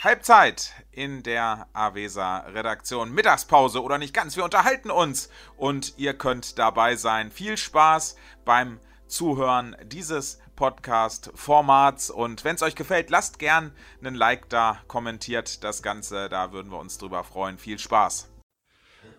Halbzeit in der Avesa Redaktion. Mittagspause oder nicht ganz. Wir unterhalten uns und ihr könnt dabei sein. Viel Spaß beim Zuhören dieses Podcast-Formats. Und wenn es euch gefällt, lasst gern einen Like da, kommentiert das Ganze. Da würden wir uns drüber freuen. Viel Spaß.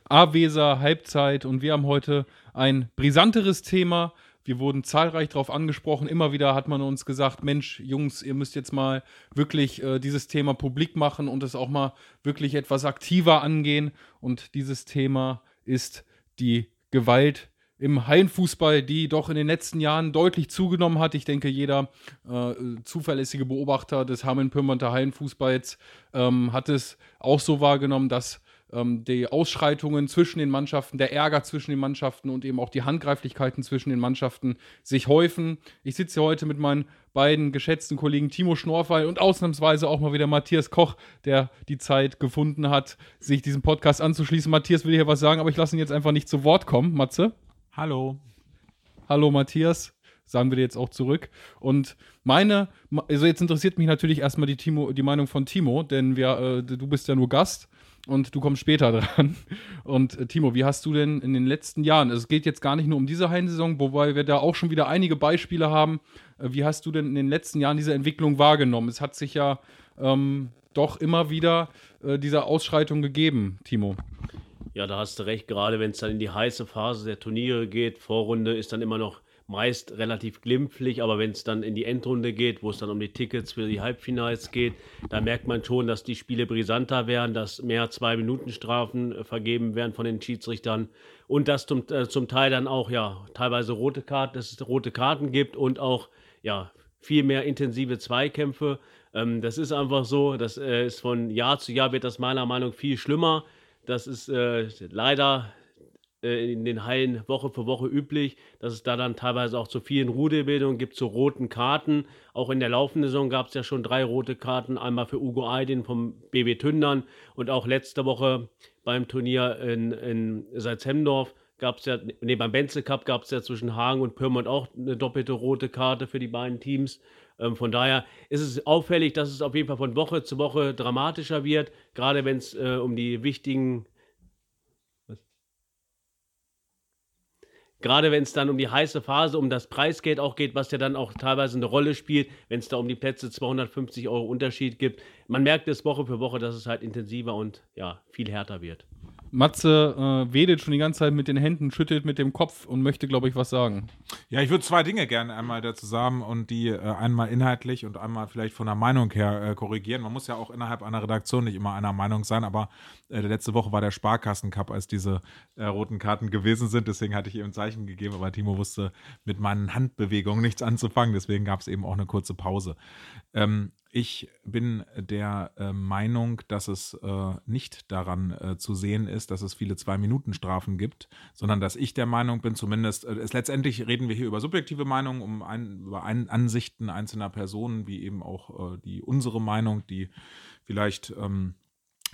Avesa Halbzeit und wir haben heute ein brisanteres Thema. Wir wurden zahlreich darauf angesprochen. Immer wieder hat man uns gesagt, Mensch, Jungs, ihr müsst jetzt mal wirklich äh, dieses Thema publik machen und es auch mal wirklich etwas aktiver angehen. Und dieses Thema ist die Gewalt im Hallenfußball, die doch in den letzten Jahren deutlich zugenommen hat. Ich denke, jeder äh, zuverlässige Beobachter des Hameln-Pyrmonter Hallenfußballs ähm, hat es auch so wahrgenommen, dass ähm, die Ausschreitungen zwischen den Mannschaften, der Ärger zwischen den Mannschaften und eben auch die Handgreiflichkeiten zwischen den Mannschaften sich häufen. Ich sitze heute mit meinen beiden geschätzten Kollegen Timo Schnorfall und ausnahmsweise auch mal wieder Matthias Koch, der die Zeit gefunden hat, sich diesem Podcast anzuschließen. Matthias will hier was sagen, aber ich lasse ihn jetzt einfach nicht zu Wort kommen. Matze? Hallo. Hallo Matthias sagen wir dir jetzt auch zurück. Und meine, also jetzt interessiert mich natürlich erstmal die, Timo, die Meinung von Timo, denn wir, äh, du bist ja nur Gast und du kommst später dran. Und äh, Timo, wie hast du denn in den letzten Jahren, also es geht jetzt gar nicht nur um diese Hallensaison, wobei wir da auch schon wieder einige Beispiele haben, äh, wie hast du denn in den letzten Jahren diese Entwicklung wahrgenommen? Es hat sich ja ähm, doch immer wieder äh, diese Ausschreitung gegeben, Timo. Ja, da hast du recht, gerade wenn es dann in die heiße Phase der Turniere geht, Vorrunde ist dann immer noch meist relativ glimpflich, aber wenn es dann in die Endrunde geht, wo es dann um die Tickets für die Halbfinals geht, da merkt man schon, dass die Spiele brisanter werden, dass mehr Zwei-Minuten-Strafen äh, vergeben werden von den Schiedsrichtern und dass zum, äh, zum Teil dann auch ja teilweise rote Karten, dass es rote Karten gibt und auch ja viel mehr intensive Zweikämpfe. Ähm, das ist einfach so, das äh, ist von Jahr zu Jahr wird das meiner Meinung nach viel schlimmer. Das ist äh, leider äh, in den Hallen Woche für Woche üblich, dass es da dann teilweise auch zu vielen Rudelbildungen gibt, zu roten Karten. Auch in der laufenden Saison gab es ja schon drei rote Karten, einmal für Ugo Aydin vom BB Tündern und auch letzte Woche beim Turnier in, in Salzhemdorf gab es ja, nee, beim Benzel Cup gab es ja zwischen Hagen und Pyrmont auch eine doppelte rote Karte für die beiden Teams. Ähm, von daher ist es auffällig, dass es auf jeden Fall von Woche zu Woche dramatischer wird, gerade wenn es äh, um die wichtigen Gerade wenn es dann um die heiße Phase, um das Preisgeld auch geht, was ja dann auch teilweise eine Rolle spielt, wenn es da um die Plätze 250 Euro Unterschied gibt. Man merkt es Woche für Woche, dass es halt intensiver und ja, viel härter wird. Matze äh, wedelt schon die ganze Zeit mit den Händen, schüttelt mit dem Kopf und möchte, glaube ich, was sagen. Ja, ich würde zwei Dinge gerne einmal dazu sagen und die äh, einmal inhaltlich und einmal vielleicht von der Meinung her äh, korrigieren. Man muss ja auch innerhalb einer Redaktion nicht immer einer Meinung sein, aber äh, letzte Woche war der Sparkassencup, als diese äh, roten Karten gewesen sind. Deswegen hatte ich eben ein Zeichen gegeben, aber Timo wusste mit meinen Handbewegungen nichts anzufangen. Deswegen gab es eben auch eine kurze Pause. Ähm, ich bin der äh, Meinung, dass es äh, nicht daran äh, zu sehen ist, dass es viele Zwei-Minuten-Strafen gibt, sondern dass ich der Meinung bin, zumindest, äh, es, letztendlich reden wir hier über subjektive Meinungen, um ein, über ein, Ansichten einzelner Personen, wie eben auch äh, die unsere Meinung, die vielleicht ähm,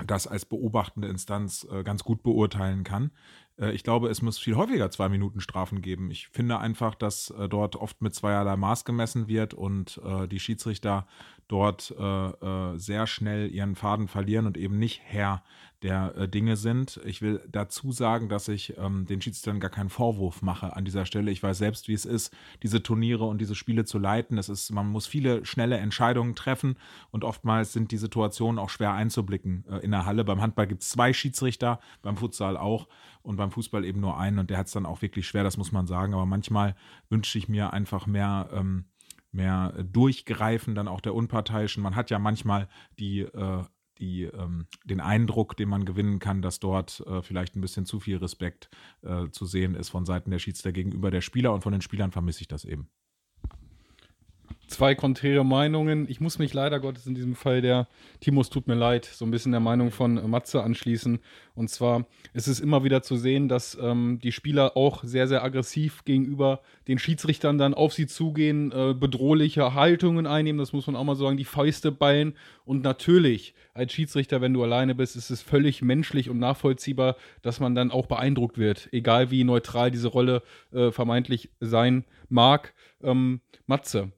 das als beobachtende Instanz äh, ganz gut beurteilen kann. Äh, ich glaube, es muss viel häufiger zwei Minuten Strafen geben. Ich finde einfach, dass äh, dort oft mit zweierlei Maß gemessen wird und äh, die Schiedsrichter dort sehr schnell ihren Faden verlieren und eben nicht Herr der Dinge sind. Ich will dazu sagen, dass ich ähm, den Schiedsrichtern gar keinen Vorwurf mache an dieser Stelle. Ich weiß selbst, wie es ist, diese Turniere und diese Spiele zu leiten. Es ist, man muss viele schnelle Entscheidungen treffen und oftmals sind die Situationen auch schwer einzublicken in der Halle. Beim Handball gibt es zwei Schiedsrichter, beim Futsal auch und beim Fußball eben nur einen und der hat es dann auch wirklich schwer, das muss man sagen. Aber manchmal wünsche ich mir einfach mehr, ähm, mehr Durchgreifen dann auch der Unparteiischen. Man hat ja manchmal die, äh, die, ähm, den Eindruck, den man gewinnen kann, dass dort äh, vielleicht ein bisschen zu viel Respekt äh, zu sehen ist von Seiten der Schiedsrichter gegenüber der Spieler und von den Spielern vermisse ich das eben zwei konträre Meinungen. Ich muss mich leider Gottes in diesem Fall der, Timos tut mir leid, so ein bisschen der Meinung von Matze anschließen. Und zwar ist es immer wieder zu sehen, dass ähm, die Spieler auch sehr, sehr aggressiv gegenüber den Schiedsrichtern dann auf sie zugehen, äh, bedrohliche Haltungen einnehmen, das muss man auch mal sagen, die Fäuste ballen. Und natürlich, als Schiedsrichter, wenn du alleine bist, ist es völlig menschlich und nachvollziehbar, dass man dann auch beeindruckt wird, egal wie neutral diese Rolle äh, vermeintlich sein mag. Ähm, Matze,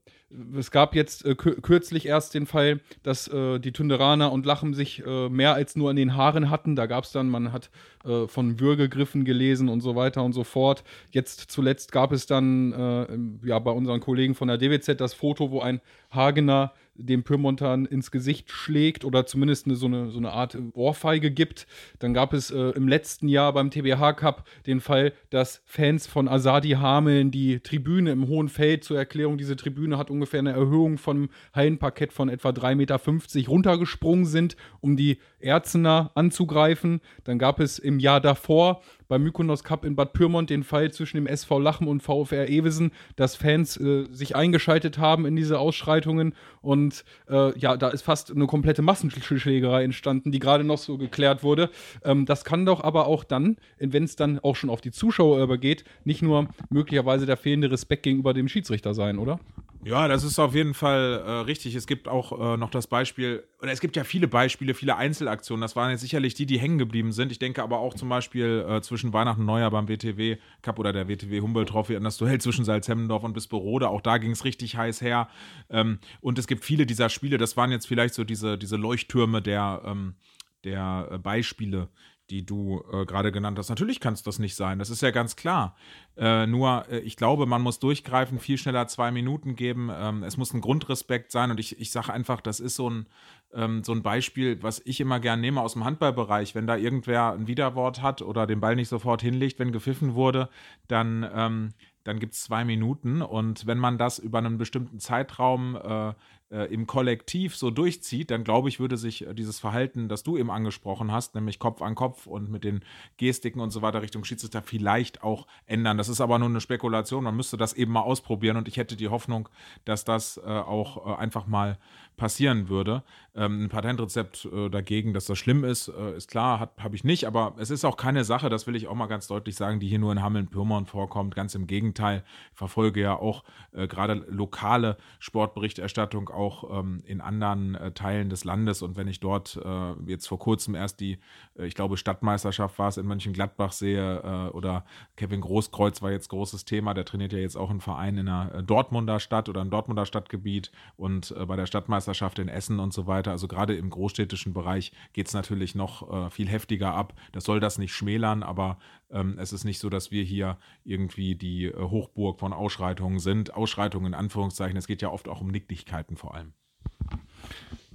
es gab jetzt äh, kürzlich erst den Fall, dass äh, die Tunderaner und Lachen sich äh, mehr als nur an den Haaren hatten. Da gab es dann, man hat äh, von Würgegriffen gelesen und so weiter und so fort. Jetzt zuletzt gab es dann äh, ja bei unseren Kollegen von der DWZ das Foto, wo ein Hagener dem Pyrmontan ins Gesicht schlägt oder zumindest eine, so, eine, so eine Art Ohrfeige gibt. Dann gab es äh, im letzten Jahr beim TBH Cup den Fall, dass Fans von Asadi Hameln die Tribüne im Hohen Feld zur Erklärung, diese Tribüne hat ungefähr eine Erhöhung vom Hallenparkett von etwa 3,50 Meter runtergesprungen sind, um die Erzener anzugreifen. Dann gab es im Jahr davor beim Mykonos Cup in Bad Pyrmont den Fall zwischen dem SV Lachen und VfR Ewesen, dass Fans äh, sich eingeschaltet haben in diese Ausschreitungen und äh, ja, da ist fast eine komplette Massenschlägerei entstanden, die gerade noch so geklärt wurde. Ähm, das kann doch aber auch dann, wenn es dann auch schon auf die Zuschauer übergeht, nicht nur möglicherweise der fehlende Respekt gegenüber dem Schiedsrichter sein, oder? Ja, das ist auf jeden Fall äh, richtig. Es gibt auch äh, noch das Beispiel, oder es gibt ja viele Beispiele, viele Einzelaktionen. Das waren jetzt sicherlich die, die hängen geblieben sind. Ich denke aber auch zum Beispiel äh, zwischen Weihnachten und Neujahr beim WTW Cup oder der WTW Humboldt Trophy an das Duell zwischen Salzhemmendorf und Bisperode. Auch da ging es richtig heiß her. Ähm, und es gibt viele dieser Spiele, das waren jetzt vielleicht so diese, diese Leuchttürme der, ähm, der äh, Beispiele, die du äh, gerade genannt hast. Natürlich kann es das nicht sein, das ist ja ganz klar. Äh, nur, äh, ich glaube, man muss durchgreifen, viel schneller zwei Minuten geben. Ähm, es muss ein Grundrespekt sein und ich, ich sage einfach, das ist so ein, ähm, so ein Beispiel, was ich immer gern nehme aus dem Handballbereich. Wenn da irgendwer ein Widerwort hat oder den Ball nicht sofort hinlegt, wenn gepfiffen wurde, dann, ähm, dann gibt es zwei Minuten und wenn man das über einen bestimmten Zeitraum äh, äh, im Kollektiv so durchzieht, dann glaube ich, würde sich äh, dieses Verhalten, das du eben angesprochen hast, nämlich Kopf an Kopf und mit den Gestiken und so weiter Richtung Schiedsrichter vielleicht auch ändern. Das ist aber nur eine Spekulation. Man müsste das eben mal ausprobieren und ich hätte die Hoffnung, dass das äh, auch äh, einfach mal passieren würde. Ähm, ein Patentrezept äh, dagegen, dass das schlimm ist, äh, ist klar, habe ich nicht, aber es ist auch keine Sache, das will ich auch mal ganz deutlich sagen, die hier nur in Hameln-Pyrmont vorkommt. Ganz im Gegenteil, ich verfolge ja auch gerade lokale Sportberichterstattung auch ähm, in anderen äh, Teilen des Landes und wenn ich dort äh, jetzt vor kurzem erst die, äh, ich glaube, Stadtmeisterschaft war es in Mönchengladbach sehe oder Kevin Großkreuz war jetzt großes Thema, der trainiert ja jetzt auch einen Verein in einer Dortmunder Stadt oder im Dortmunder Stadtgebiet und bei der Stadtmeisterschaft in Essen und so weiter. Also gerade im großstädtischen Bereich geht es natürlich noch äh, viel heftiger ab. Das soll das nicht schmälern, aber ähm, es ist nicht so, dass wir hier irgendwie die äh, Hochburg von Ausschreitungen sind. Ausschreitungen in Anführungszeichen. Es geht ja oft auch um Nicklichkeiten vor allem.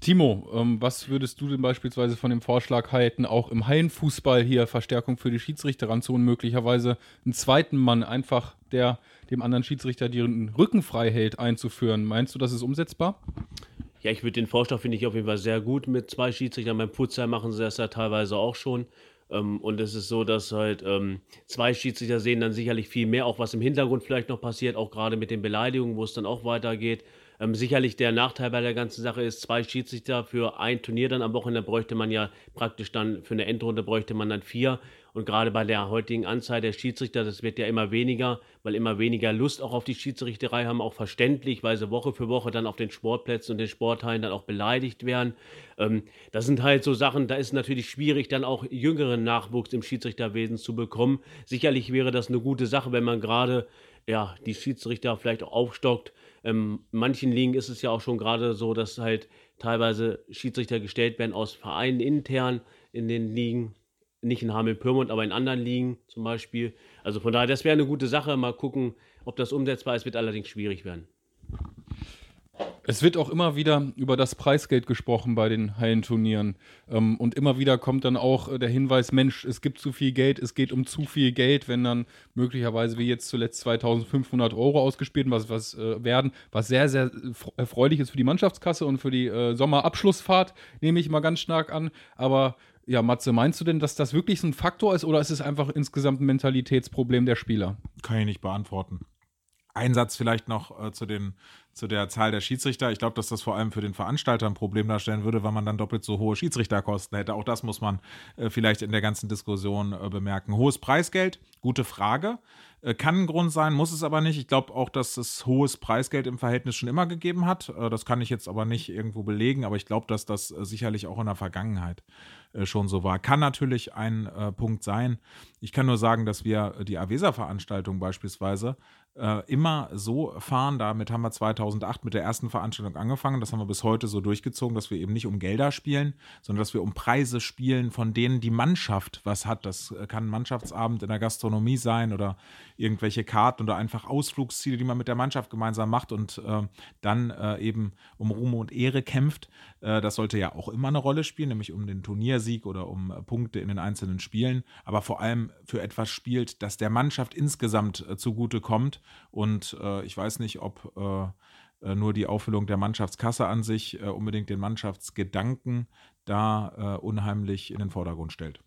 Timo, ähm, was würdest du denn beispielsweise von dem Vorschlag halten, auch im Hallenfußball hier Verstärkung für die Schiedsrichter ranzuholen, möglicherweise einen zweiten Mann einfach, der dem anderen Schiedsrichter den Rücken frei hält, einzuführen? Meinst du, das ist umsetzbar? Ja, ich würde den Vorschlag finde ich auf jeden Fall sehr gut mit zwei Schiedsrichtern. Beim Futsal machen sie das ja teilweise auch schon. Ähm, und es ist so, dass halt ähm, zwei Schiedsrichter sehen dann sicherlich viel mehr, auch was im Hintergrund vielleicht noch passiert, auch gerade mit den Beleidigungen, wo es dann auch weitergeht. Ähm, sicherlich der Nachteil bei der ganzen Sache ist, zwei Schiedsrichter für ein Turnier dann am Wochenende bräuchte man ja praktisch dann, für eine Endrunde bräuchte man dann vier. Und gerade bei der heutigen Anzahl der Schiedsrichter, das wird ja immer weniger, weil immer weniger Lust auch auf die Schiedsrichterei haben, auch verständlich, weil sie Woche für Woche dann auf den Sportplätzen und den Sporthallen dann auch beleidigt werden. Ähm, das sind halt so Sachen, da ist natürlich schwierig, dann auch jüngeren Nachwuchs im Schiedsrichterwesen zu bekommen. Sicherlich wäre das eine gute Sache, wenn man gerade ja, die Schiedsrichter vielleicht auch aufstockt. Ähm, in manchen Ligen ist es ja auch schon gerade so, dass halt teilweise Schiedsrichter gestellt werden aus Vereinen intern in den Ligen nicht in Hameln-Pyrmont, aber in anderen Ligen zum Beispiel. Also von daher, das wäre eine gute Sache. Mal gucken, ob das umsetzbar ist, wird allerdings schwierig werden. Es wird auch immer wieder über das Preisgeld gesprochen bei den Hallenturnieren. Ähm, und immer wieder kommt dann auch äh, der Hinweis, Mensch, es gibt zu viel Geld, es geht um zu viel Geld, wenn dann möglicherweise wie jetzt zuletzt 2500 Euro ausgespielt was, was äh, werden, was sehr, sehr erfreulich ist für die Mannschaftskasse und für die äh, Sommerabschlussfahrt, nehme ich mal ganz stark an. Aber ja, Matze, meinst du denn, dass das wirklich so ein Faktor ist oder ist es einfach insgesamt ein Mentalitätsproblem der Spieler? Kann ich nicht beantworten. Ein Satz vielleicht noch äh, zu, den, zu der Zahl der Schiedsrichter. Ich glaube, dass das vor allem für den Veranstalter ein Problem darstellen würde, weil man dann doppelt so hohe Schiedsrichterkosten hätte. Auch das muss man äh, vielleicht in der ganzen Diskussion äh, bemerken. Hohes Preisgeld, gute Frage. Äh, kann ein Grund sein, muss es aber nicht. Ich glaube auch, dass es hohes Preisgeld im Verhältnis schon immer gegeben hat. Äh, das kann ich jetzt aber nicht irgendwo belegen, aber ich glaube, dass das äh, sicherlich auch in der Vergangenheit schon so war. Kann natürlich ein äh, Punkt sein. Ich kann nur sagen, dass wir die Avesa-Veranstaltung beispielsweise äh, immer so fahren. Damit haben wir 2008 mit der ersten Veranstaltung angefangen. Das haben wir bis heute so durchgezogen, dass wir eben nicht um Gelder spielen, sondern dass wir um Preise spielen, von denen die Mannschaft was hat. Das äh, kann ein Mannschaftsabend in der Gastronomie sein oder irgendwelche Karten oder einfach Ausflugsziele, die man mit der Mannschaft gemeinsam macht und äh, dann äh, eben um Ruhm und Ehre kämpft. Äh, das sollte ja auch immer eine Rolle spielen, nämlich um den Turniersieg oder um äh, Punkte in den einzelnen Spielen, aber vor allem für etwas spielt, das der Mannschaft insgesamt zugute kommt und äh, ich weiß nicht, ob äh, äh, nur die Auffüllung der Mannschaftskasse an sich äh, unbedingt den Mannschaftsgedanken da äh, unheimlich in den Vordergrund stellt.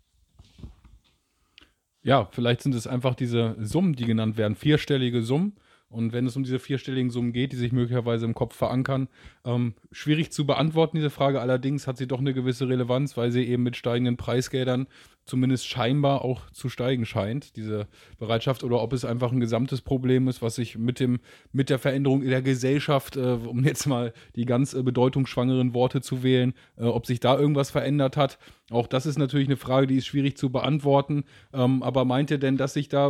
Ja, vielleicht sind es einfach diese Summen, die genannt werden, vierstellige Summen. Und wenn es um diese vierstelligen Summen geht, die sich möglicherweise im Kopf verankern, ähm, schwierig zu beantworten, diese Frage. Allerdings hat sie doch eine gewisse Relevanz, weil sie eben mit steigenden Preisgeldern zumindest scheinbar auch zu steigen scheint, diese Bereitschaft, oder ob es einfach ein gesamtes Problem ist, was sich mit, dem, mit der Veränderung in der Gesellschaft, äh, um jetzt mal die ganz äh, bedeutungsschwangeren Worte zu wählen, äh, ob sich da irgendwas verändert hat. Auch das ist natürlich eine Frage, die ist schwierig zu beantworten. Ähm, aber meint ihr denn, dass sich da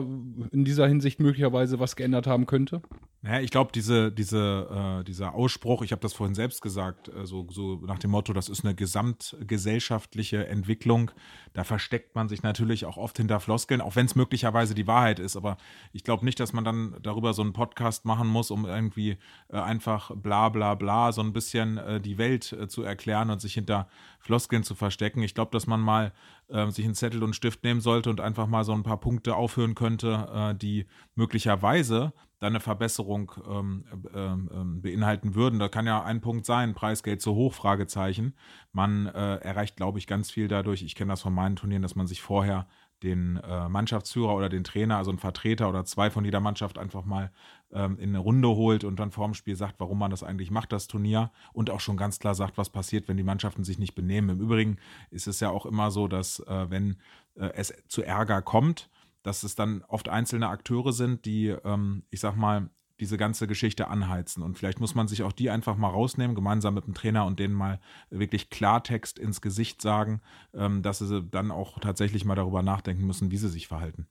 in dieser Hinsicht möglicherweise was geändert haben könnte? Naja, ich glaube, diese, diese, äh, dieser Ausspruch, ich habe das vorhin selbst gesagt, äh, so, so nach dem Motto, das ist eine gesamtgesellschaftliche Entwicklung, da versteckt man sich natürlich auch oft hinter Floskeln, auch wenn es möglicherweise die Wahrheit ist. Aber ich glaube nicht, dass man dann darüber so einen Podcast machen muss, um irgendwie äh, einfach bla bla bla so ein bisschen äh, die Welt äh, zu erklären und sich hinter Floskeln zu verstecken. Ich glaube, dass man mal äh, sich einen Zettel und einen Stift nehmen sollte und einfach mal so ein paar Punkte aufhören könnte, die möglicherweise eine Verbesserung ähm, ähm, ähm, beinhalten würden. Da kann ja ein Punkt sein, Preisgeld zu hoch, Fragezeichen. Man äh, erreicht, glaube ich, ganz viel dadurch. Ich kenne das von meinen Turnieren, dass man sich vorher den äh, Mannschaftsführer oder den Trainer, also einen Vertreter oder zwei von jeder Mannschaft einfach mal ähm, in eine Runde holt und dann vor dem Spiel sagt, warum man das eigentlich macht, das Turnier und auch schon ganz klar sagt, was passiert, wenn die Mannschaften sich nicht benehmen. Im Übrigen ist es ja auch immer so, dass äh, wenn äh, es zu Ärger kommt, dass es dann oft einzelne Akteure sind, die, ähm, ich sag mal, diese ganze Geschichte anheizen. Und vielleicht muss man sich auch die einfach mal rausnehmen, gemeinsam mit dem Trainer und denen mal wirklich Klartext ins Gesicht sagen, ähm, dass sie dann auch tatsächlich mal darüber nachdenken müssen, wie sie sich verhalten.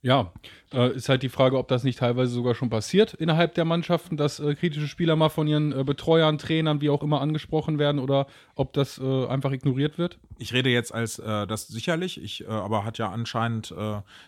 Ja, äh, ist halt die Frage, ob das nicht teilweise sogar schon passiert innerhalb der Mannschaften, dass äh, kritische Spieler mal von ihren äh, Betreuern, Trainern, wie auch immer angesprochen werden oder ob das äh, einfach ignoriert wird? Ich rede jetzt als äh, das sicherlich, ich, äh, aber hat ja anscheinend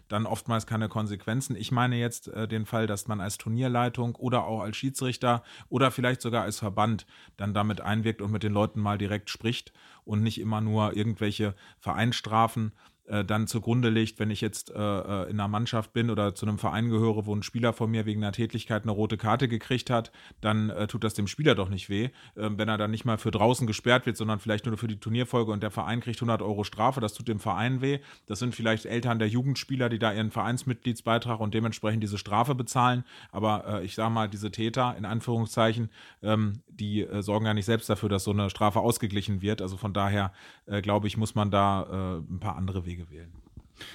dann oftmals keine Konsequenzen. Ich meine jetzt den Fall, dass man als Turnierleitung oder auch als Schiedsrichter oder vielleicht sogar als Verband dann damit einwirkt und mit den Leuten mal direkt spricht und nicht immer nur irgendwelche Vereinsstrafen äh, dann zugrunde legt, wenn ich jetzt äh, äh, in einer Mannschaft bin oder zu einem Verein gehöre, wo ein Spieler von mir wegen einer Tätigkeit eine rote Karte gekriegt hat, dann äh, tut das dem Spieler doch nicht weh. Ähm, wenn er dann nicht mal für draußen gesperrt wird, sondern vielleicht nur für die Turnierfolge und der Verein kriegt 100 Euro Strafe, das tut dem Verein weh. Das sind vielleicht Eltern der Jugendspieler, die da ihren Vereinsmitgliedsbeitrag und dementsprechend diese Strafe bezahlen. Aber äh, ich sage mal, diese Täter, in Anführungszeichen, ähm, die äh, sorgen ja nicht selbst dafür, dass so eine Strafe ausgeglichen wird. Also von daher, glaube ich, muss man da ein paar andere Wege Wege wählen.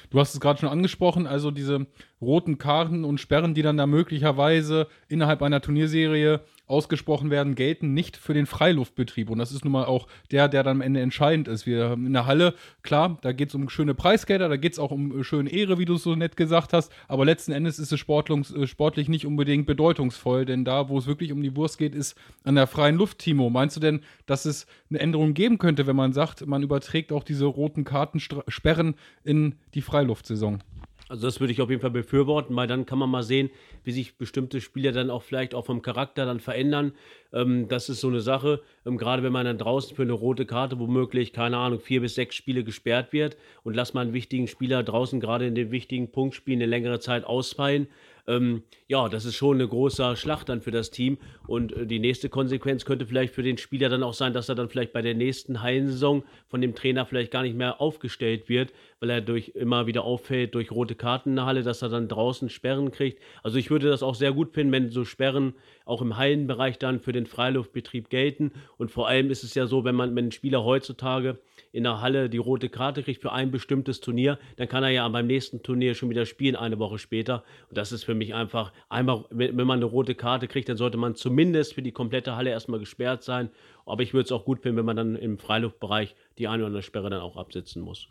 Du hast es gerade schon angesprochen, also diese roten Karten und Sperren, die dann da möglicherweise innerhalb einer Turnierserie ausgesprochen werden, gelten nicht für den Freiluftbetrieb. Und das ist nun mal auch der, der dann am Ende entscheidend ist. Wir haben in der Halle, klar, da geht es um schöne Preisgelder, da geht es auch um schöne Ehre, wie du es so nett gesagt hast. Aber letzten Endes ist es äh, sportlich nicht unbedingt bedeutungsvoll, denn da, wo es wirklich um die Wurst geht, ist an der freien Luft, Timo. Meinst du denn, dass es eine Änderung geben könnte, wenn man sagt, man überträgt auch diese roten Kartensperren in die Freiluftsaison? Also das würde ich auf jeden Fall befürworten, weil dann kann man mal sehen, wie sich bestimmte Spieler dann auch vielleicht auch vom Charakter dann verändern. Ähm, das ist so eine Sache, ähm, gerade wenn man dann draußen für eine rote Karte womöglich, keine Ahnung, vier bis sechs Spiele gesperrt wird und lass mal einen wichtigen Spieler draußen gerade in den wichtigen Punktspielen eine längere Zeit ausfallen, Ähm, ja, das ist schon eine große Schlacht dann für das Team. Und äh, die nächste Konsequenz könnte vielleicht für den Spieler dann auch sein, dass er dann vielleicht bei der nächsten Hallensaison von dem Trainer vielleicht gar nicht mehr aufgestellt wird, weil er durch immer wieder auffällt durch rote Karten in der Halle, dass er dann draußen Sperren kriegt. Also ich würde das auch sehr gut finden, wenn so Sperren auch im Hallenbereich dann für den Freiluftbetrieb gelten. Und vor allem ist es ja so, wenn man, wenn ein Spieler heutzutage in der Halle die rote Karte kriegt für ein bestimmtes Turnier, dann kann er ja beim nächsten Turnier schon wieder spielen, eine Woche später. Und das ist für mich einfach, einmal, wenn man eine rote Karte kriegt, dann sollte man zumindest für die komplette Halle erstmal gesperrt sein. Aber ich würde es auch gut finden, wenn man dann im Freiluftbereich die eine oder andere Sperre dann auch absitzen muss.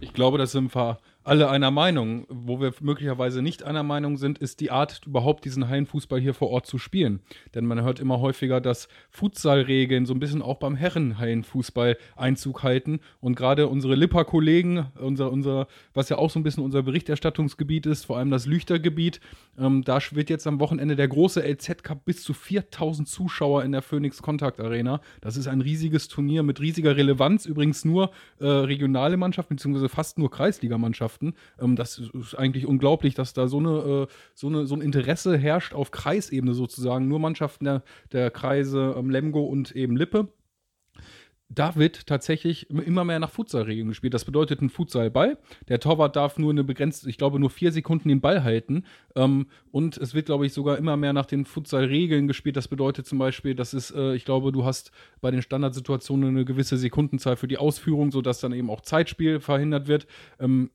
Ich glaube, das sind wir alle einer Meinung. Wo wir möglicherweise nicht einer Meinung sind, ist die Art, überhaupt diesen Hallenfußball hier vor Ort zu spielen. Denn man hört immer häufiger, dass Futsalregeln so ein bisschen auch beim Herrenhallenfußball Einzug halten. Und gerade unsere Lipper-Kollegen, unser, unser, was ja auch so ein bisschen unser Berichterstattungsgebiet ist, vor allem das Lüchtergebiet, ähm, da wird jetzt am Wochenende der große LZ-Cup bis zu 4000 Zuschauer in der Phoenix Kontakt Arena. Das ist ein riesiges Turnier mit riesiger Relevanz. Übrigens nur äh, regionale Mannschaften, beziehungsweise fast nur Kreisligamannschaften Mannschaften. Ähm, das ist eigentlich unglaublich, dass da so, eine, äh, so, eine, so ein Interesse herrscht auf Kreisebene sozusagen. Nur Mannschaften der, der Kreise ähm, Lemgo und eben Lippe da wird tatsächlich immer mehr nach Futsalregeln gespielt. Das bedeutet ein Futsalball. Der Torwart darf nur eine begrenzte, ich glaube, nur vier Sekunden den Ball halten. Ähm, und es wird, glaube ich, sogar immer mehr nach den Futsalregeln gespielt. Das bedeutet zum Beispiel, das ist, äh, ich glaube, du hast bei den Standardsituationen eine gewisse Sekundenzahl für die Ausführung, sodass dann eben auch Zeitspiel verhindert wird. Ähm,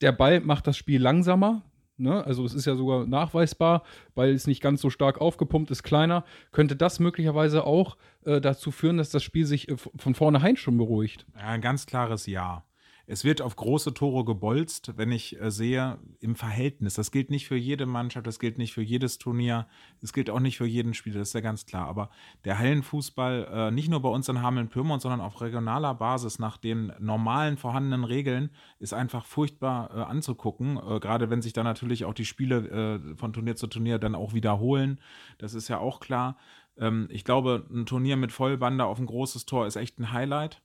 der Ball macht das Spiel langsamer. Ne? Also es ist ja sogar nachweisbar, weil es nicht ganz so stark aufgepumpt ist, kleiner. Könnte das möglicherweise auch äh, dazu führen, dass das Spiel sich äh, von vornherein schon beruhigt? Ein ganz klares Ja. Es wird auf große Tore gebolzt, wenn ich äh, sehe, im Verhältnis. Das gilt nicht für jede Mannschaft, das gilt nicht für jedes Turnier, das gilt auch nicht für jeden Spieler, das ist ja ganz klar. Aber der Hallenfußball, äh, nicht nur bei uns in Hameln-Pyrmont, sondern auf regionaler Basis nach den normalen vorhandenen Regeln, ist einfach furchtbar äh, anzugucken. Gerade wenn sich dann natürlich auch die Spiele von Turnier zu Turnier dann auch wiederholen. Das ist ja auch klar. Ähm, ich glaube, ein Turnier mit Vollbande auf ein großes Tor ist echt ein Highlight.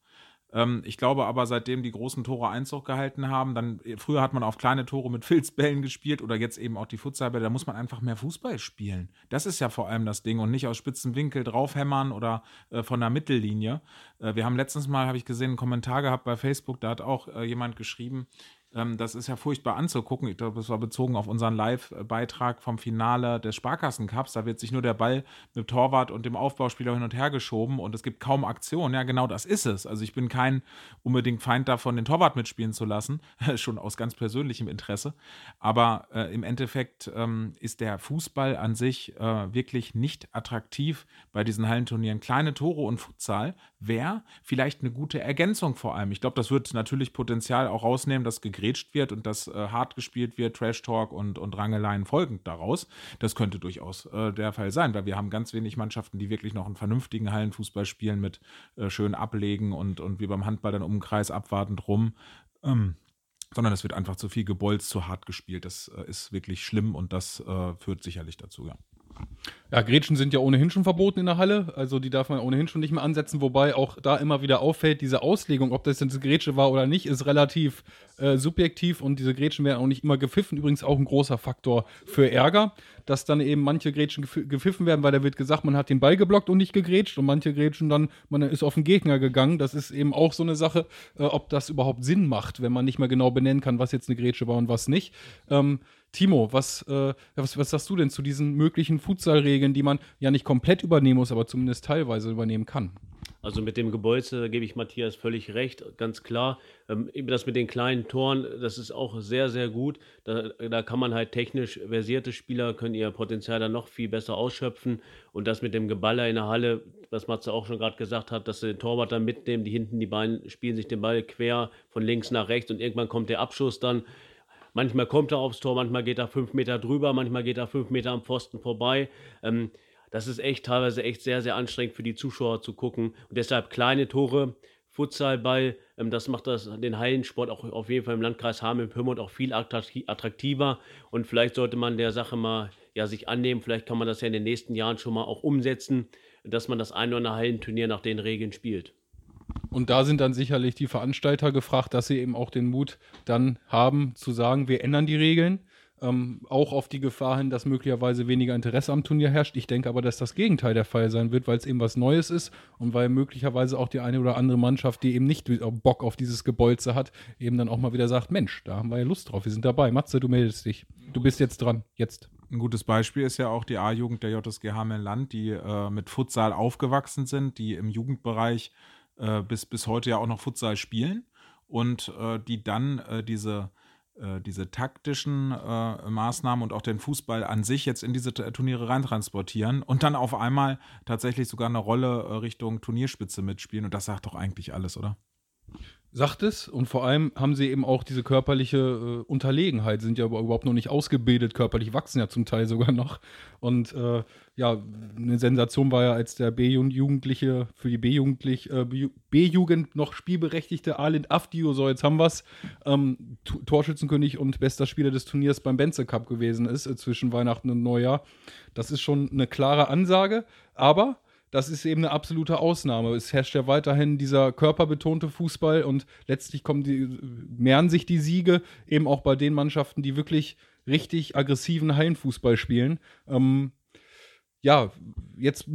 Ähm, ich glaube aber, seitdem die großen Tore Einzug gehalten haben, dann äh, früher hat man auf kleine Tore mit Filzbällen gespielt oder jetzt eben auch die Futsalbälle, da muss man einfach mehr Fußball spielen. Das ist ja vor allem das Ding und nicht aus spitzen Winkel draufhämmern oder äh, von der Mittellinie. Äh, wir haben letztens mal, habe ich gesehen, einen Kommentar gehabt bei Facebook, da hat auch äh, jemand geschrieben, das ist ja furchtbar anzugucken. Ich glaube, das war bezogen auf unseren Live-Beitrag vom Finale des Sparkassencups. Da wird sich nur der Ball mit Torwart und dem Aufbauspieler hin und her geschoben und es gibt kaum Aktion. Ja, genau das ist es. Also ich bin kein unbedingt Feind davon, den Torwart mitspielen zu lassen, schon aus ganz persönlichem Interesse. Aber äh, im Endeffekt ähm, ist der Fußball an sich äh, wirklich nicht attraktiv bei diesen Hallenturnieren. Kleine Tore und Futsal wäre vielleicht eine gute Ergänzung vor allem. Ich glaube, das wird natürlich Potenzial auch rausnehmen, dass gegrätscht wird und das äh, hart gespielt wird, Trash Talk und, und Rangeleien folgend daraus. Das könnte durchaus äh, der Fall sein, weil wir haben ganz wenig Mannschaften, die wirklich noch einen vernünftigen Hallenfußball spielen mit äh, schön Ablegen und, und wie beim Handball dann um den Kreis abwartend rum. Ähm, sondern es wird einfach zu viel gebolzt, zu hart gespielt. Das äh, ist wirklich schlimm und das äh, führt sicherlich dazu, ja. Ja, Gretchen sind ja ohnehin schon verboten in der Halle, also die darf man ohnehin schon nicht mehr ansetzen, wobei auch da immer wieder auffällt, diese Auslegung, ob das jetzt eine Grätsche war oder nicht, ist relativ äh, subjektiv. Und diese Grätschen werden auch nicht immer gepfiffen, übrigens auch ein großer Faktor für Ärger, dass dann eben manche Grätschen gepfiffen werden, weil da wird gesagt, man hat den Ball geblockt und nicht gegrätscht. Und manche Grätschen dann, man ist auf den Gegner gegangen, das ist eben auch so eine Sache, äh, ob das überhaupt Sinn macht, wenn man nicht mehr genau benennen kann, was jetzt eine Grätsche war und was nicht. Ähm, Timo, was, äh, was, was sagst du denn zu diesen möglichen Futsalregeln, die man ja nicht komplett übernehmen muss, aber zumindest teilweise übernehmen kann? Also mit dem Gebäude gebe ich Matthias völlig recht, ganz klar. Ähm, das mit den kleinen Toren, das ist auch sehr, sehr gut. Da, da kann man halt technisch versierte Spieler, können ihr Potenzial dann noch viel besser ausschöpfen. Und das mit dem Geballer in der Halle, was Matze auch schon gerade gesagt hat, dass sie den Torwart dann mitnehmen, die hinten die Beine spielen sich den Ball quer von links nach rechts und irgendwann kommt der Abschuss dann. Manchmal kommt er aufs Tor, manchmal geht er fünf Meter drüber, manchmal geht er fünf Meter am Pfosten vorbei. Ähm, das ist echt teilweise echt sehr, sehr anstrengend für die Zuschauer zu gucken. Und deshalb kleine Tore, Futsalball, ähm, das macht das, den Hallensport auch auf jeden Fall im Landkreis Hameln-Pyrmont auch viel attraktiver. Und vielleicht sollte man der Sache mal ja, sich annehmen. Vielleicht kann man das ja in den nächsten Jahren schon mal auch umsetzen, dass man das ein oder andere Hallenturnier nach den Regeln spielt. Und da sind dann sicherlich die Veranstalter gefragt, dass sie eben auch den Mut dann haben zu sagen, wir ändern die Regeln. Ähm, auch auf die Gefahr hin, dass möglicherweise weniger Interesse am Turnier herrscht. Ich denke aber, dass das Gegenteil der Fall sein wird, weil es eben was Neues ist und weil möglicherweise auch die eine oder andere Mannschaft, die eben nicht Bock auf dieses Gebolze hat, eben dann auch mal wieder sagt: Mensch, da haben wir ja Lust drauf, wir sind dabei. Matze, du meldest dich. Du bist jetzt dran. Jetzt. Ein gutes Beispiel ist ja auch die A-Jugend der JSG Hameln-Land, die äh, mit Futsal aufgewachsen sind, die im Jugendbereich äh, bis, bis heute ja auch noch Futsal spielen und äh, die dann äh, diese äh, diese taktischen äh, Maßnahmen und auch den Fußball an sich jetzt in diese Turniere reintransportieren und dann auf einmal tatsächlich sogar eine Rolle äh, Richtung Turnierspitze mitspielen. Und das sagt doch eigentlich alles, oder? Sagt es und vor allem haben sie eben auch diese körperliche äh, Unterlegenheit, sind ja überhaupt noch nicht ausgebildet, körperlich wachsen ja zum Teil sogar noch. Und äh, ja, eine Sensation war ja, als der B-Jugendliche für die B-Jugendlich, äh, B-Jugend noch spielberechtigte Alin Afdio, so jetzt haben wir es, ähm, Torschützenkönig und bester Spieler des Turniers beim Benze Cup gewesen ist, äh, zwischen Weihnachten und Neujahr. Das ist schon eine klare Ansage, aber das ist eben eine absolute Ausnahme. Es herrscht ja weiterhin dieser körperbetonte Fußball und letztlich kommen die, mehren sich die Siege eben auch bei den Mannschaften, die wirklich richtig aggressiven Hallenfußball spielen. Ähm, ja, jetzt,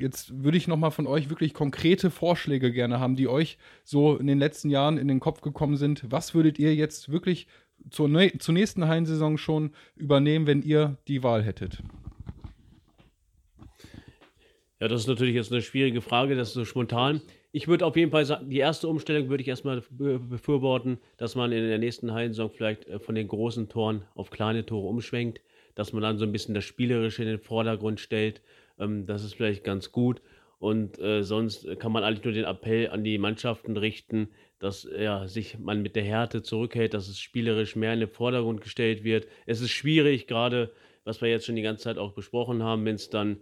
jetzt würde ich nochmal von euch wirklich konkrete Vorschläge gerne haben, die euch so in den letzten Jahren in den Kopf gekommen sind. Was würdet ihr jetzt wirklich zur, zur nächsten Hallensaison schon übernehmen, wenn ihr die Wahl hättet? Ja, das ist natürlich jetzt eine schwierige Frage, das ist so spontan. Ich würde auf jeden Fall sagen, die erste Umstellung würde ich erstmal befürworten, dass man in der nächsten Hallensaison vielleicht äh, von den großen Toren auf kleine Tore umschwenkt, dass man dann so ein bisschen das Spielerische in den Vordergrund stellt. Ähm, das ist vielleicht ganz gut. Und äh, sonst kann man eigentlich nur den Appell an die Mannschaften richten, dass ja, sich man mit der Härte zurückhält, dass es spielerisch mehr in den Vordergrund gestellt wird. Es ist schwierig, gerade was wir jetzt schon die ganze Zeit auch besprochen haben, wenn es dann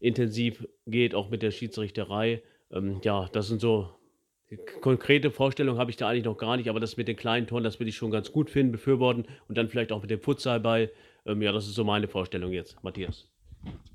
intensiv geht, auch mit der Schiedsrichterei. Ähm, ja, das sind so konkrete Vorstellungen habe ich da eigentlich noch gar nicht, aber das mit den kleinen Toren, das würde ich schon ganz gut finden, befürworten und dann vielleicht auch mit dem Futsalball. Ähm, ja, das ist so meine Vorstellung jetzt, Matthias.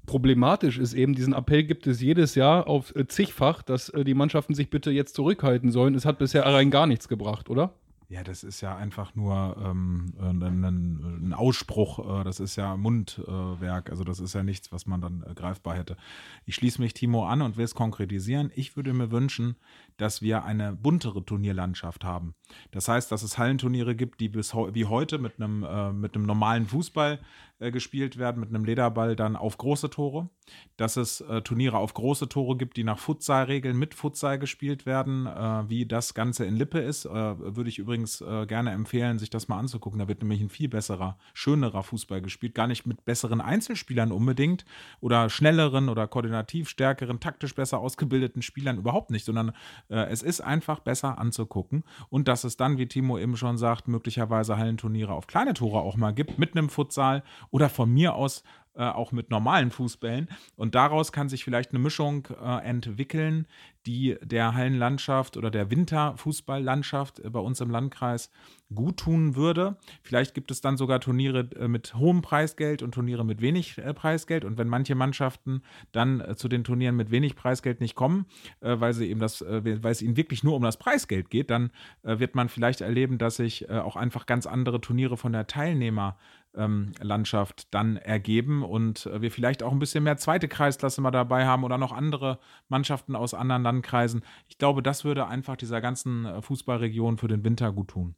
Problematisch ist eben, diesen Appell gibt es jedes Jahr auf äh, zigfach, dass äh, die Mannschaften sich bitte jetzt zurückhalten sollen. Es hat bisher rein gar nichts gebracht, oder? Ja, das ist ja einfach nur ähm, ein, ein, Ausspruch, äh, das ist ja Mundwerk, äh, also das ist ja nichts, was man dann äh, greifbar hätte. Ich schließe mich Timo an und will es konkretisieren. Ich würde mir wünschen, dass wir eine buntere Turnierlandschaft haben. Das heißt, dass es Hallenturniere gibt, die bis wie heute mit einem, äh, mit einem normalen Fußball äh, gespielt werden, mit einem Lederball dann auf große Tore. Dass es äh, Turniere auf große Tore gibt, die nach Futsalregeln mit Futsal gespielt werden, äh, wie das Ganze in Lippe ist. Äh, würde ich übrigens äh, gerne empfehlen, sich das mal anzugucken. Da wird nämlich ein viel besserer, schönerer Fußball gespielt. Gar nicht mit besseren Einzelspielern unbedingt oder schnelleren oder koordinativ stärkeren, taktisch besser ausgebildeten Spielern überhaupt nicht, sondern es ist einfach besser anzugucken. Und dass es dann, wie Timo eben schon sagt, möglicherweise Hallenturniere auf kleine Tore auch mal gibt, mit einem Futsal oder von mir aus äh, auch mit normalen Fußbällen. Und daraus kann sich vielleicht eine Mischung äh, entwickeln, die der Hallenlandschaft oder der Winterfußballlandschaft äh, bei uns im Landkreis gut tun würde. Vielleicht gibt es dann sogar Turniere äh, mit hohem Preisgeld und Turniere mit wenig äh, Preisgeld. Und wenn manche Mannschaften dann zu den Turnieren mit wenig Preisgeld nicht kommen, weil sie eben das, weil es ihnen wirklich nur um das Preisgeld geht, dann wird man vielleicht erleben, dass sich auch einfach ganz andere Turniere von der Teilnehmer ähm, Landschaft dann ergeben und äh, wir vielleicht auch ein bisschen mehr zweite Kreisklasse mal dabei haben oder noch andere Mannschaften aus anderen Landkreisen. Ich glaube, das würde einfach dieser ganzen äh, Fußballregion für den Winter gut tun.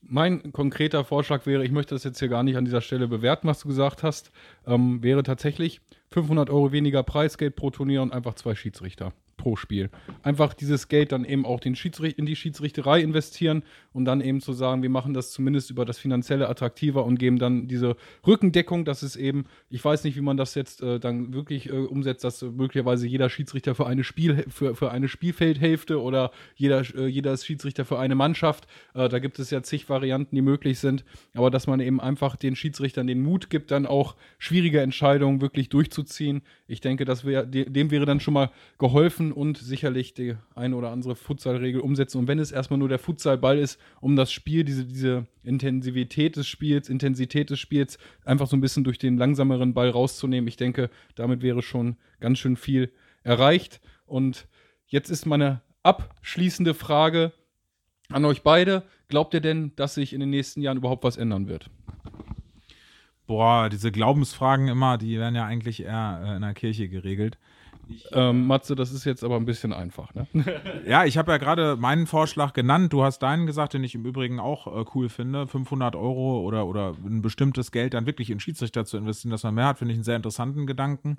Mein konkreter Vorschlag wäre, ich möchte das jetzt hier gar nicht an dieser Stelle bewerten, was du gesagt hast, ähm, wäre tatsächlich 500 Euro weniger Preisgeld pro Turnier und einfach zwei Schiedsrichter pro Spiel. Einfach dieses Geld dann eben auch den Schiedsrichter, in die Schiedsrichterei investieren und dann eben zu sagen, wir machen das zumindest über das Finanzielle attraktiver und geben dann diese Rückendeckung, dass es eben, ich weiß nicht, wie man das jetzt äh, dann wirklich äh, umsetzt, dass möglicherweise jeder Schiedsrichter für eine Spiel für, für eine Spielfeldhälfte oder jeder, äh, jeder Schiedsrichter für eine Mannschaft. Äh, da gibt es ja zig Varianten, die möglich sind, aber dass man eben einfach den Schiedsrichtern den Mut gibt, dann auch schwierige Entscheidungen wirklich durchzuziehen. Ich denke, das wär, dem wäre dann schon mal geholfen und sicherlich die eine oder andere Futsalregel umsetzen. Und wenn es erstmal nur der Futsalball ist, um das Spiel, diese, diese Intensivität des Spiels, Intensität des Spiels einfach so ein bisschen durch den langsameren Ball rauszunehmen, ich denke, damit wäre schon ganz schön viel erreicht. Und jetzt ist meine abschließende Frage an euch beide. Glaubt ihr denn, dass sich in den nächsten Jahren überhaupt was ändern wird? Boah, diese Glaubensfragen immer, die werden ja eigentlich eher äh, in der Kirche geregelt. Ähm, Matze, das ist jetzt aber ein bisschen einfach, ne? Ja, ich habe ja gerade meinen Vorschlag genannt. Du hast deinen gesagt, den ich im Übrigen auch äh, cool finde. 500 Euro oder, oder ein bestimmtes Geld dann wirklich in Schiedsrichter zu investieren, dass man mehr hat, finde ich einen sehr interessanten Gedanken.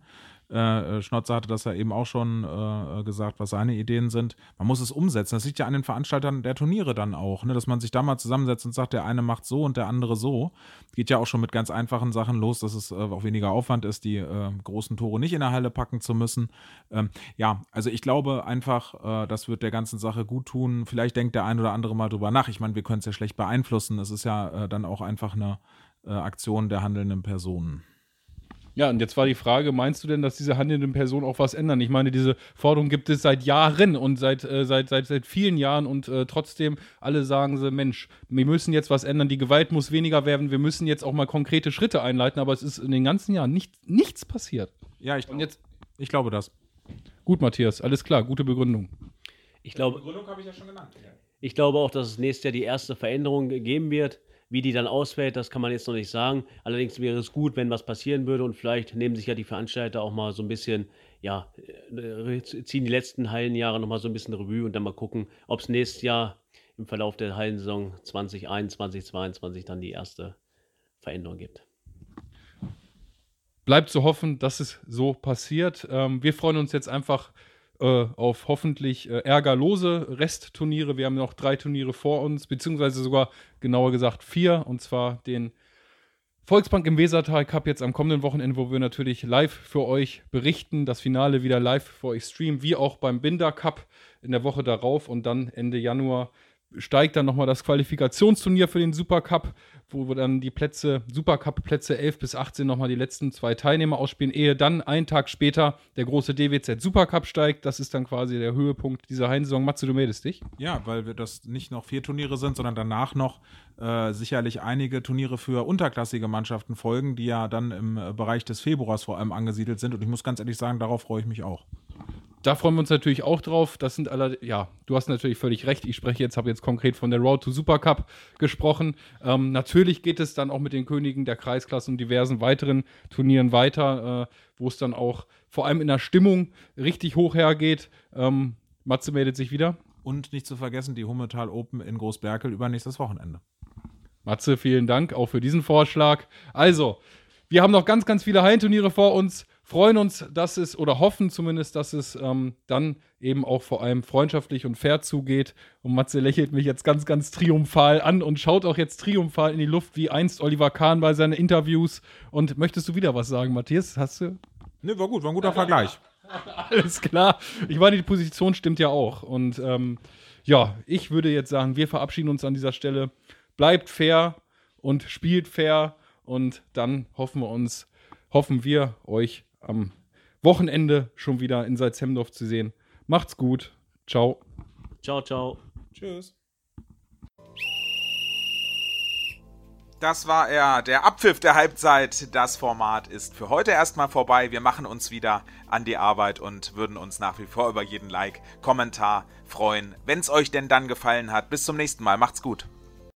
Äh, äh, Schnotzer hatte das ja eben auch schon äh, gesagt, was seine Ideen sind. Man muss es umsetzen. Das liegt ja an den Veranstaltern der Turniere dann auch, ne? dass man sich da mal zusammensetzt und sagt, der eine macht so und der andere so. Geht ja auch schon mit ganz einfachen Sachen los, dass es äh, auch weniger Aufwand ist, die äh, großen Tore nicht in der Halle packen zu müssen. Ähm, ja, also ich glaube einfach, äh, das wird der ganzen Sache gut tun. Vielleicht denkt der ein oder andere mal drüber nach. Ich meine, wir können es ja schlecht beeinflussen. Es ist ja dann auch einfach eine Aktion der handelnden Personen. Ja, und jetzt war die Frage, meinst du denn, dass diese handelnden Personen auch was ändern? Ich meine, diese Forderung gibt es seit Jahren und seit, äh, seit, seit, seit vielen Jahren und äh, trotzdem alle sagen sie, Mensch, wir müssen jetzt was ändern, die Gewalt muss weniger werden, wir müssen jetzt auch mal konkrete Schritte einleiten, aber es ist in den ganzen Jahren nicht, nichts passiert. Ja, ich, und jetzt, ich glaube das. Gut, Matthias, alles klar, gute Begründung. Ich glaube, Begründung habe ich ja schon genannt. Ich glaube auch, dass es nächstes Jahr die erste Veränderung geben wird. Wie die dann ausfällt, das kann man jetzt noch nicht sagen. Allerdings wäre es gut, wenn was passieren würde und vielleicht nehmen sich ja die Veranstalter auch mal so ein bisschen, ja, äh, ziehen die letzten Hallenjahre nochmal so ein bisschen Revue und dann mal gucken, ob es nächstes Jahr im Verlauf der Hallensaison 2021, 2022 dann die erste Veränderung gibt. Bleibt zu hoffen, dass es so passiert. Ähm, wir freuen uns jetzt einfach äh, auf hoffentlich äh, ärgerlose Restturniere. Wir haben noch drei Turniere vor uns, beziehungsweise sogar genauer gesagt vier, und zwar den Volksbank im Wesertal Cup jetzt am kommenden Wochenende, wo wir natürlich live für euch berichten, das Finale wieder live für euch streamen, wie auch beim Binder Cup in der Woche darauf und dann Ende Januar steigt dann nochmal das Qualifikationsturnier für den Supercup, wo dann die Plätze, Supercup-Plätze 11 bis 18 nochmal die letzten zwei Teilnehmer ausspielen, ehe dann einen Tag später der große DWZ Supercup steigt. Das ist dann quasi der Höhepunkt dieser Heimsaison. Matze, du meldest dich? Ja, weil wir das nicht noch vier Turniere sind, sondern danach noch äh, sicherlich einige Turniere für unterklassige Mannschaften folgen, die ja dann im äh, Bereich des Februars vor allem angesiedelt sind. Und ich muss ganz ehrlich sagen, darauf freue ich mich auch da freuen wir uns natürlich auch drauf. Das sind alle, ja, du hast natürlich völlig recht. Ich spreche jetzt, habe jetzt konkret von der Road to Super Cup gesprochen. Ähm, natürlich geht es dann auch mit den Königen der Kreisklasse und diversen weiteren Turnieren weiter, äh, wo es dann auch vor allem in der Stimmung richtig hoch hergeht. Ähm, Matze meldet sich wieder. Und nicht zu vergessen, die Hummetal Open in Großberkel übernächstes Wochenende. Matze, vielen Dank auch für diesen Vorschlag. Also, wir haben noch ganz, ganz viele Hallenturniere vor uns freuen uns, dass es oder hoffen zumindest, dass es ähm, dann eben auch vor allem freundschaftlich und fair zugeht. Und Matze lächelt mich jetzt ganz, ganz triumphal an und schaut auch jetzt triumphal in die Luft, wie einst Oliver Kahn bei seinen Interviews. Und möchtest du wieder was sagen, Matthias? Hast du? Ne, war gut, war ein guter Vergleich. Alles klar. Ich meine, die Position stimmt ja auch. Und ähm, ja, ich würde jetzt sagen, wir verabschieden uns an dieser Stelle. Bleibt fair und spielt fair. Und dann hoffen wir uns, hoffen wir euch am Wochenende schon wieder in Salzhemdorf zu sehen. Macht's gut. Ciao. Ciao, ciao. Tschüss. Das war er, der Abpfiff der Halbzeit. Das Format ist für heute erstmal vorbei. Wir machen uns wieder an die Arbeit und würden uns nach wie vor über jeden Like, Kommentar freuen, wenn es euch denn dann gefallen hat. Bis zum nächsten Mal. Macht's gut.